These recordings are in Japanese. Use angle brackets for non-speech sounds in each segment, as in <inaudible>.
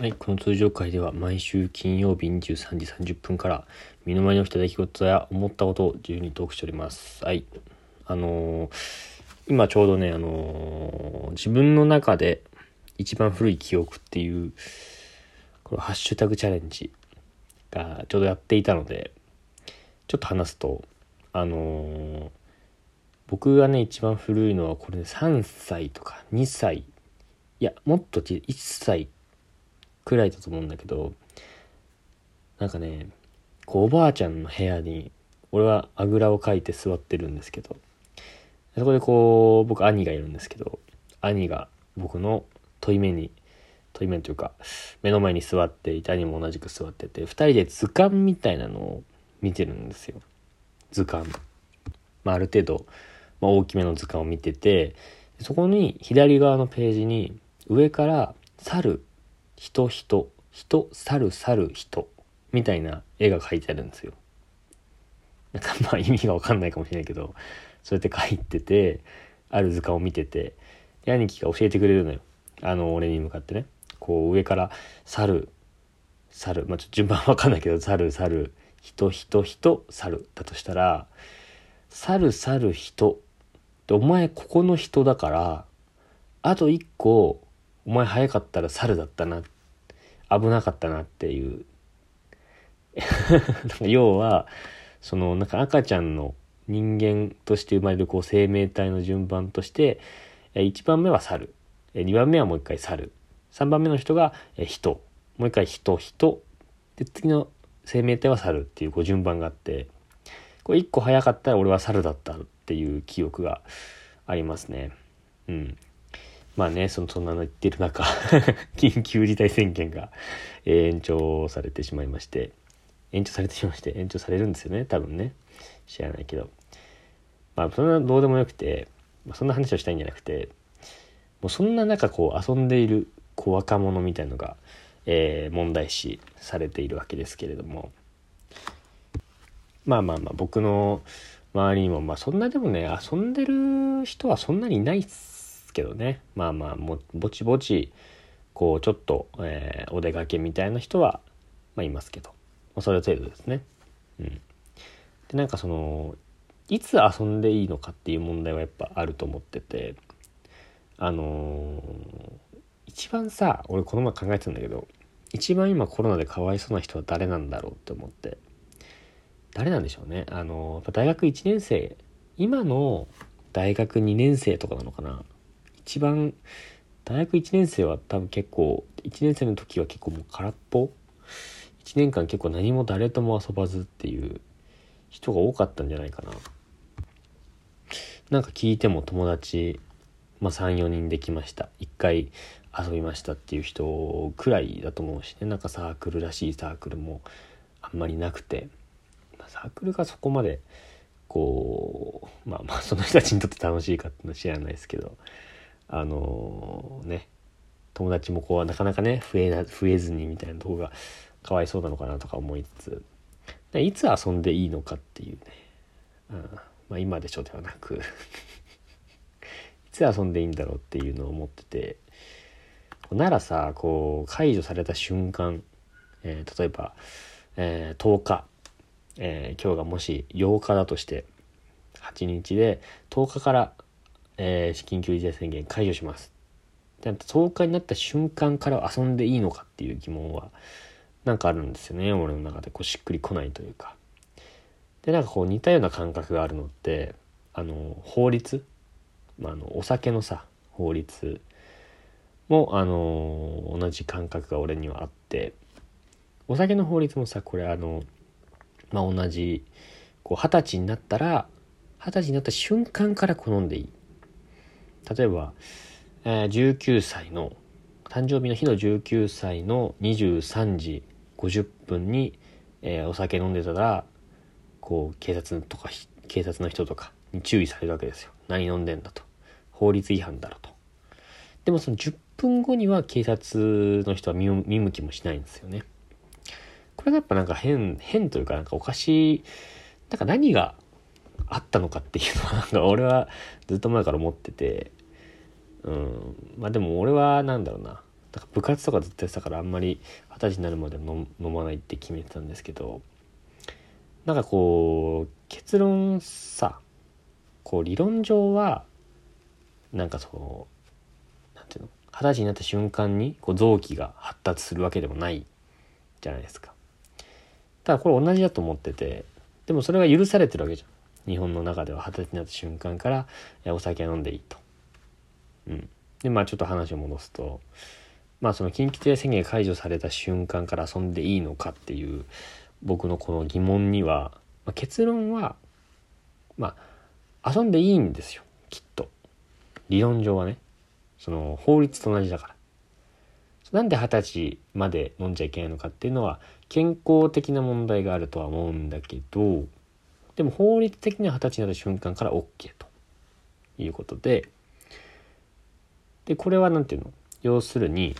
はい、この通常回では毎週金曜日23時30分から身の回りに起きた出来事や思ったことを自由にトークしております。はい。あのー今ちょうどね、あのー自分の中で一番古い記憶っていう、このハッシュタグチャレンジがちょうどやっていたので、ちょっと話すと、あのー僕がね、一番古いのはこれね、3歳とか2歳、いや、もっと1歳くらいだと思うんだけどなんかねこうおばあちゃんの部屋に俺はあぐらをかいて座ってるんですけどそこでこう僕兄がいるんですけど兄が僕の問い目に問い目というか目の前に座っていて兄も同じく座ってて2人で図鑑みたいなのを見てるんですよ。図鑑、まあ、ある程度、まあ、大きめの図鑑を見ててそこに左側のページに上から猿人人人猿猿人みたいな絵が描いてあるんですよ。なんかまあ意味が分かんないかもしれないけどそうやって書いててある図鑑を見ててで兄貴が教えてくれるのよあの俺に向かってねこう上から猿猿まあちょっと順番分かんないけど猿猿人人人猿だとしたら猿猿人でお前ここの人だからあと一個お前早かったら猿だったなっ危なかったなっていう。<laughs> 要はそのなんか赤ちゃんの人間として生まれるこう生命体の順番として1番目は猿。2番目はもう一回猿。3番目の人が人。もう一回人人。で次の生命体は猿っていうこう順番があってこれ1個早かったら俺は猿だったっていう記憶がありますね。うん。まあね、そのそんなの言ってる中 <laughs> 緊急事態宣言が、延長されてしまいまして延長されてしまいまして延長されるんですよね多分ね。知らないけど。まあそんなどうでもよくて、そんな話をしたいんじゃなくてもうそんな中こう遊んでいるこう若者みたいのが、えー問題視されているわけですけれども。まあまあまあ僕の周りにもまあそんなでもね遊んでる人はそんなにいないっすけどね。まあまあもぼちぼちこうちょっと、えーお出かけみたいな人は、まあ、いますけど、まあ、それ程度ですね。うん、でなんかそのいつ遊んでいいのかっていう問題はやっぱあると思ってて。あのー一番さ俺この前考えてたんだけど一番今コロナでかわいそうな人は誰なんだろうって思って。誰なんでしょうね。あのーやっぱ大学1年生今の大学2年生とかなのかな。一番大学1年生は多分結構1年生の時は結構もう空っぽ。1年間結構何も誰とも遊ばずっていう人が多かったんじゃないかな。なんか聞いても友達、まあ、34人できました。1回遊びましたっていう人くらいだと思うしね。なんかサークルらしいサークルもあんまりなくて、まあサークルがそこまでこうまあまあその人たちにとって楽しいかっていうのは知らないですけど。あのね友達もこうなかなかね増えな増えずにみたいなとこがかわいそうなのかなとか思いつつ。でいつ遊んでいいのかっていうね、うん。まあ、今でしょではなく。<laughs> いつ遊んでいいんだろうっていうのを思ってて。ならさこう解除された瞬間、えー例えば、えー10日、えー今日がもし8日だとして8日で10日から、えー緊急事態宣言解除します。で10日になった瞬間から遊んでいいのかっていう疑問はなんかあるんですよね俺の中で。こうしっくりこないというか。でなんかこう似たような感覚があるのってあの法律、まあ、あのお酒のさ法律もあの同じ感覚が俺にはあってお酒の法律もさこれあのまあ同じ二十歳になったら二十歳になった瞬間から好んでいい。例えば、えー19歳の誕生日の日の19歳の23時50分に、えーお酒飲んでたらこう警察とか警察の人とかに注意されるわけですよ。何飲んでんだと。法律違反だろと。でもその10分後には警察の人は見見向きもしないんですよね。これがやっぱなんか変変というかなんかおかしいなんか何があったのかっていうのは <laughs> 俺はずっと前から思っててうんまあでも俺はなんだろうなだから部活とかずっとやってたからあんまり二十歳になるまで飲飲まないって決めてたんですけどなんかこう結論さこう理論上はなんかそうなんていうの二十歳になった瞬間にこう臓器が発達するわけでもないじゃないですか。ただこれ同じだと思っててでもそれが許されてるわけじゃん。日本の中では二十歳になった瞬間からお酒飲んでいいと。うん、でまあちょっと話を戻すとまあその緊急事態宣言解除された瞬間から遊んでいいのかっていう僕のこの疑問には、まあ、結論はまあ遊んでいいんですよ。きっと。理論上はね。その法律と同じだから。なんで二十歳まで飲んじゃいけないのかっていうのは健康的な問題があるとは思うんだけどでも法律的には二十歳になった瞬間から OK と。いうことで。でこれは何ていうの？要するに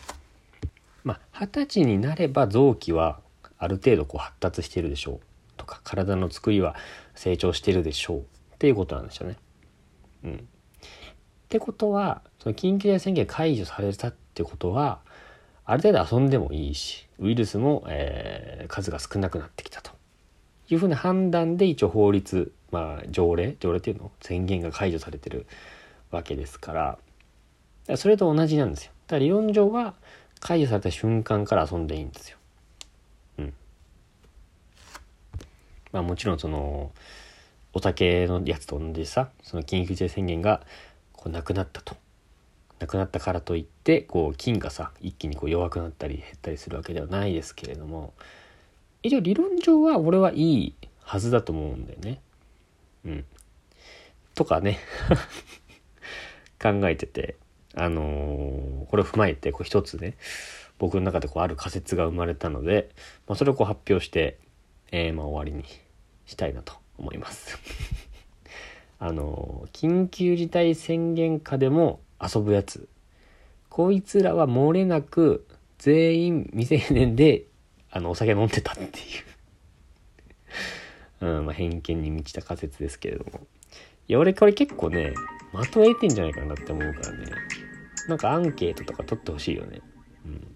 まあ二十歳になれば臓器はある程度こう発達してるでしょうとか体の作りは成長してるでしょう。っていうことなんですよね。うん、ってことはその緊急事態宣言解除されたってことはある程度遊んでもいいしウイルスも、えー、数が少なくなってきたと。いうふうな判断で一応法律まあ条例条例っていうの宣言が解除されてるわけですからそれと同じなんですよ。だから理論上は解除された瞬間から遊んでいいんですよ。うん。まあもちろんそのお酒のやつと同じさその緊急事態宣言がこうなくなったと。なくなったからといってこう菌がさ一気にこう弱くなったり減ったりするわけではないですけれども一応理論上は俺はいいはずだと思うんだよね。うん。とかね <laughs> 考えててあのー、これを踏まえてこう一つね僕の中でこうある仮説が生まれたので、まあ、それをこう発表して、えー、まあ終わりにしたいなと思います。<laughs> あのー、緊急事態宣言下でも遊ぶやつこいつらは漏れなく全員未成年であのお酒飲んでたっていう。うんまあ、偏見に満ちた仮説ですけれども。いや俺これ結構ね的を得てんじゃないかなって思うからね。なんかアンケートとか取ってほしいよね。うん。